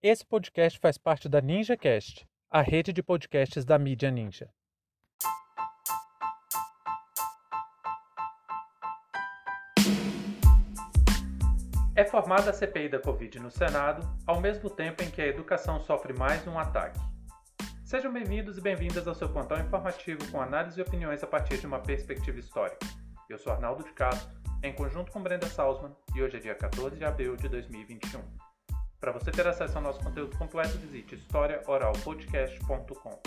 Esse podcast faz parte da NinjaCast, a rede de podcasts da mídia Ninja. É formada a CPI da Covid no Senado, ao mesmo tempo em que a educação sofre mais um ataque. Sejam bem-vindos e bem-vindas ao seu plantão informativo com análise e opiniões a partir de uma perspectiva histórica. Eu sou Arnaldo de Castro, em conjunto com Brenda Salzman, e hoje é dia 14 de abril de 2021. Para você ter acesso ao nosso conteúdo completo, visite historiaoralpodcast.com.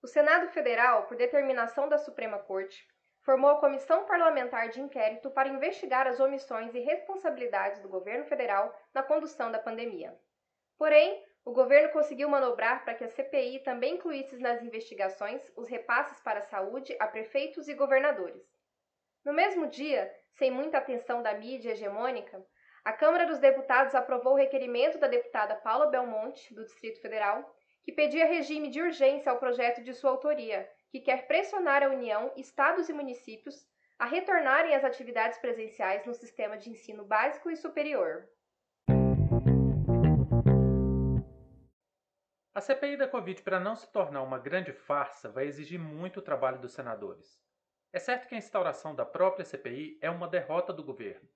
O Senado Federal, por determinação da Suprema Corte, formou a Comissão Parlamentar de Inquérito para investigar as omissões e responsabilidades do governo federal na condução da pandemia. Porém, o governo conseguiu manobrar para que a CPI também incluísse nas investigações os repasses para a saúde a prefeitos e governadores. No mesmo dia, sem muita atenção da mídia hegemônica, a Câmara dos Deputados aprovou o requerimento da deputada Paula Belmonte, do Distrito Federal, que pedia regime de urgência ao projeto de sua autoria, que quer pressionar a União, estados e municípios a retornarem às atividades presenciais no sistema de ensino básico e superior. A CPI da Covid, para não se tornar uma grande farsa, vai exigir muito trabalho dos senadores. É certo que a instauração da própria CPI é uma derrota do governo.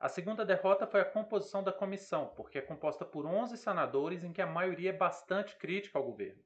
A segunda derrota foi a composição da comissão, porque é composta por 11 senadores em que a maioria é bastante crítica ao governo.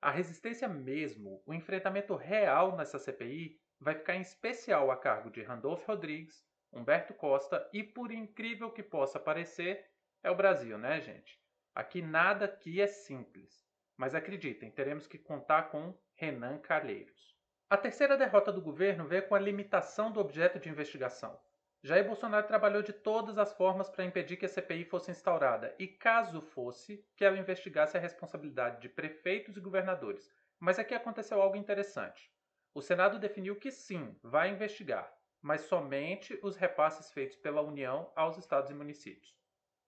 A resistência mesmo, o enfrentamento real nessa CPI, vai ficar em especial a cargo de Randolph Rodrigues, Humberto Costa e, por incrível que possa parecer, é o Brasil, né, gente? Aqui nada aqui é simples. Mas acreditem, teremos que contar com Renan Calheiros. A terceira derrota do governo veio com a limitação do objeto de investigação. Jair Bolsonaro trabalhou de todas as formas para impedir que a CPI fosse instaurada e, caso fosse, que ela investigasse a responsabilidade de prefeitos e governadores. Mas aqui aconteceu algo interessante. O Senado definiu que sim, vai investigar, mas somente os repasses feitos pela União aos estados e municípios.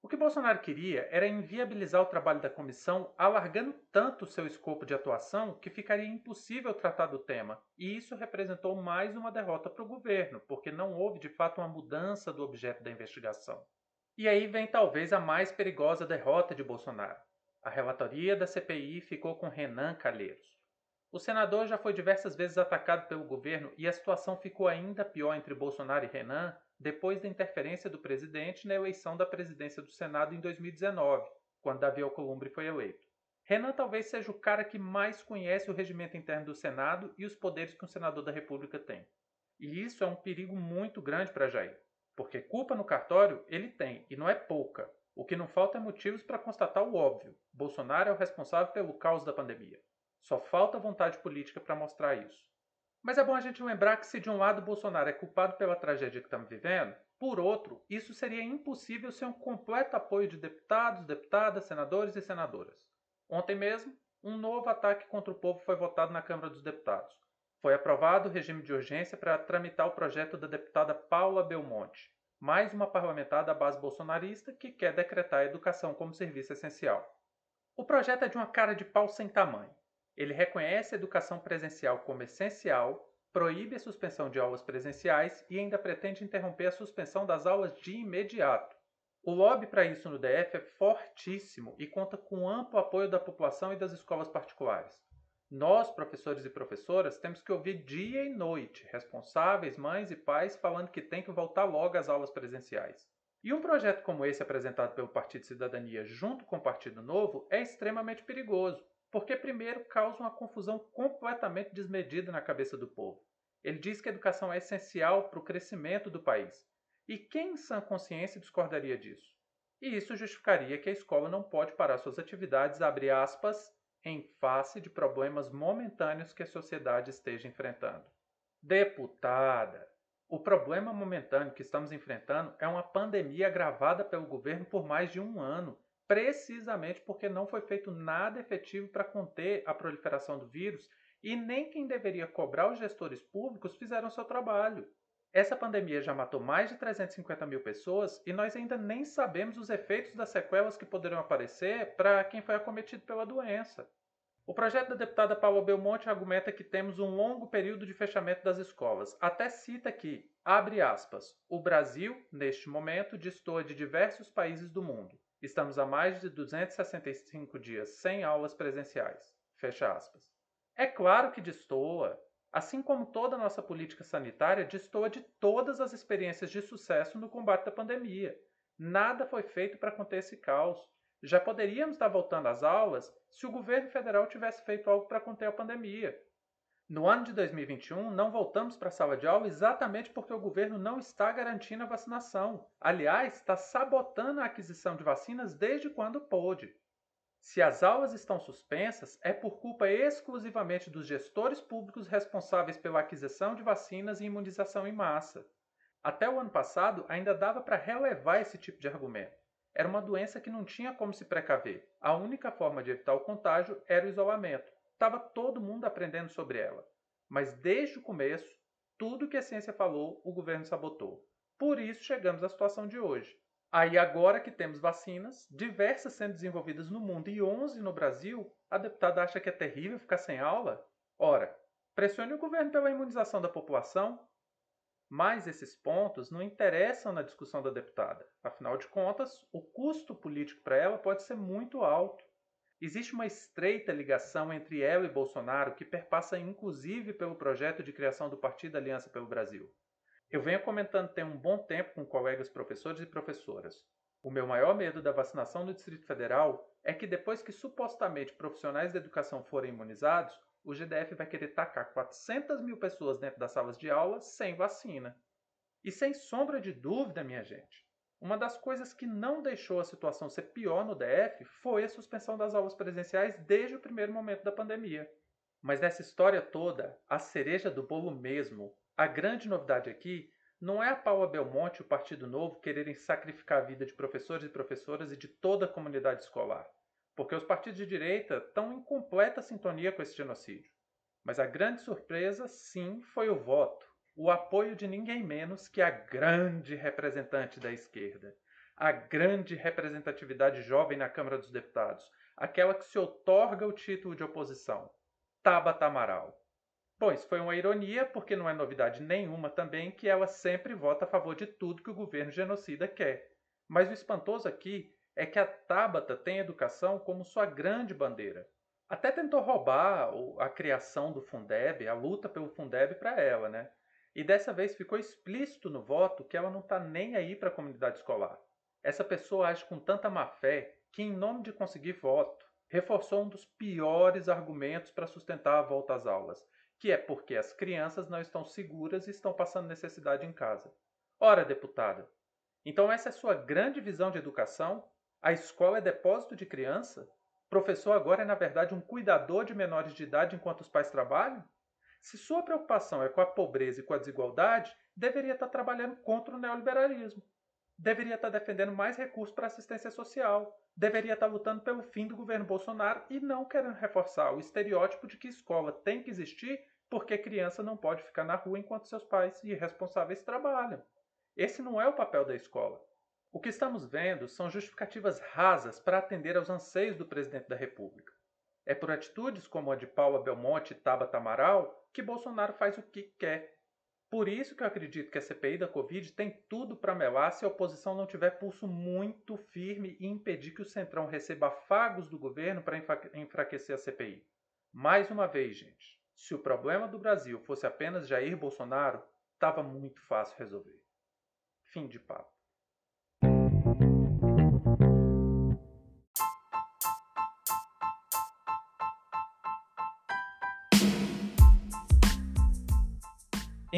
O que Bolsonaro queria era inviabilizar o trabalho da comissão, alargando tanto o seu escopo de atuação que ficaria impossível tratar do tema, e isso representou mais uma derrota para o governo, porque não houve de fato uma mudança do objeto da investigação. E aí vem talvez a mais perigosa derrota de Bolsonaro. A relatoria da CPI ficou com Renan Calheiros. O senador já foi diversas vezes atacado pelo governo e a situação ficou ainda pior entre Bolsonaro e Renan depois da interferência do presidente na eleição da presidência do Senado em 2019, quando Davi Alcolumbre foi eleito. Renan talvez seja o cara que mais conhece o regimento interno do Senado e os poderes que um senador da República tem. E isso é um perigo muito grande para Jair, porque culpa no cartório ele tem, e não é pouca. O que não falta é motivos para constatar o óbvio: Bolsonaro é o responsável pelo caos da pandemia. Só falta vontade política para mostrar isso. Mas é bom a gente lembrar que se de um lado Bolsonaro é culpado pela tragédia que estamos vivendo, por outro, isso seria impossível sem um completo apoio de deputados, deputadas, senadores e senadoras. Ontem mesmo, um novo ataque contra o povo foi votado na Câmara dos Deputados. Foi aprovado o regime de urgência para tramitar o projeto da deputada Paula Belmonte, mais uma parlamentar da base bolsonarista que quer decretar a educação como serviço essencial. O projeto é de uma cara de pau sem tamanho. Ele reconhece a educação presencial como essencial, proíbe a suspensão de aulas presenciais e ainda pretende interromper a suspensão das aulas de imediato. O lobby para isso no DF é fortíssimo e conta com amplo apoio da população e das escolas particulares. Nós, professores e professoras, temos que ouvir dia e noite responsáveis, mães e pais falando que tem que voltar logo às aulas presenciais. E um projeto como esse apresentado pelo Partido Cidadania junto com o Partido Novo é extremamente perigoso, porque, primeiro, causa uma confusão completamente desmedida na cabeça do povo. Ele diz que a educação é essencial para o crescimento do país. E quem em sã consciência discordaria disso? E isso justificaria que a escola não pode parar suas atividades, abre aspas, em face de problemas momentâneos que a sociedade esteja enfrentando. Deputada, o problema momentâneo que estamos enfrentando é uma pandemia agravada pelo governo por mais de um ano precisamente porque não foi feito nada efetivo para conter a proliferação do vírus e nem quem deveria cobrar os gestores públicos fizeram seu trabalho. Essa pandemia já matou mais de 350 mil pessoas e nós ainda nem sabemos os efeitos das sequelas que poderão aparecer para quem foi acometido pela doença. O projeto da deputada Paula Belmonte argumenta que temos um longo período de fechamento das escolas. Até cita que, abre aspas, o Brasil, neste momento, destoa de diversos países do mundo. Estamos há mais de 265 dias sem aulas presenciais. Fecha aspas. É claro que destoa. Assim como toda a nossa política sanitária destoa de todas as experiências de sucesso no combate à pandemia. Nada foi feito para conter esse caos. Já poderíamos estar voltando às aulas se o governo federal tivesse feito algo para conter a pandemia. No ano de 2021, não voltamos para a sala de aula exatamente porque o governo não está garantindo a vacinação. Aliás, está sabotando a aquisição de vacinas desde quando pôde. Se as aulas estão suspensas, é por culpa exclusivamente dos gestores públicos responsáveis pela aquisição de vacinas e imunização em massa. Até o ano passado, ainda dava para relevar esse tipo de argumento. Era uma doença que não tinha como se precaver. A única forma de evitar o contágio era o isolamento. Estava todo mundo aprendendo sobre ela. Mas desde o começo, tudo que a ciência falou, o governo sabotou. Por isso chegamos à situação de hoje. Aí agora que temos vacinas, diversas sendo desenvolvidas no mundo e 11 no Brasil, a deputada acha que é terrível ficar sem aula? Ora, pressione o governo pela imunização da população, mas esses pontos não interessam na discussão da deputada. Afinal de contas, o custo político para ela pode ser muito alto. Existe uma estreita ligação entre ela e Bolsonaro que perpassa inclusive pelo projeto de criação do Partido Aliança pelo Brasil. Eu venho comentando tem um bom tempo com colegas professores e professoras. O meu maior medo da vacinação no Distrito Federal é que depois que supostamente profissionais da educação forem imunizados, o GDF vai querer tacar 400 mil pessoas dentro das salas de aula sem vacina. E sem sombra de dúvida, minha gente, uma das coisas que não deixou a situação ser pior no DF foi a suspensão das aulas presenciais desde o primeiro momento da pandemia. Mas nessa história toda, a cereja do bolo mesmo, a grande novidade aqui, não é a Paula Belmonte e o Partido Novo quererem sacrificar a vida de professores e professoras e de toda a comunidade escolar porque os partidos de direita estão em completa sintonia com esse genocídio. Mas a grande surpresa, sim, foi o voto, o apoio de ninguém menos que a grande representante da esquerda, a grande representatividade jovem na Câmara dos Deputados, aquela que se otorga o título de oposição, Tabata Amaral. Pois foi uma ironia, porque não é novidade nenhuma também que ela sempre vota a favor de tudo que o governo genocida quer. Mas o espantoso aqui é que a Tabata tem educação como sua grande bandeira. Até tentou roubar a criação do Fundeb, a luta pelo Fundeb para ela, né? E dessa vez ficou explícito no voto que ela não está nem aí para a comunidade escolar. Essa pessoa age com tanta má fé que, em nome de conseguir voto, reforçou um dos piores argumentos para sustentar a volta às aulas, que é porque as crianças não estão seguras e estão passando necessidade em casa. Ora, deputada, então essa é sua grande visão de educação? A escola é depósito de criança? Professor agora é, na verdade, um cuidador de menores de idade enquanto os pais trabalham? Se sua preocupação é com a pobreza e com a desigualdade, deveria estar trabalhando contra o neoliberalismo. Deveria estar defendendo mais recursos para assistência social. Deveria estar lutando pelo fim do governo Bolsonaro e não querendo reforçar o estereótipo de que escola tem que existir porque criança não pode ficar na rua enquanto seus pais irresponsáveis trabalham. Esse não é o papel da escola. O que estamos vendo são justificativas rasas para atender aos anseios do presidente da República. É por atitudes como a de Paula Belmonte e Tabata Amaral que Bolsonaro faz o que quer. Por isso que eu acredito que a CPI da Covid tem tudo para melar se a oposição não tiver pulso muito firme e impedir que o Centrão receba afagos do governo para enfraquecer a CPI. Mais uma vez, gente, se o problema do Brasil fosse apenas Jair Bolsonaro, estava muito fácil resolver. Fim de papo.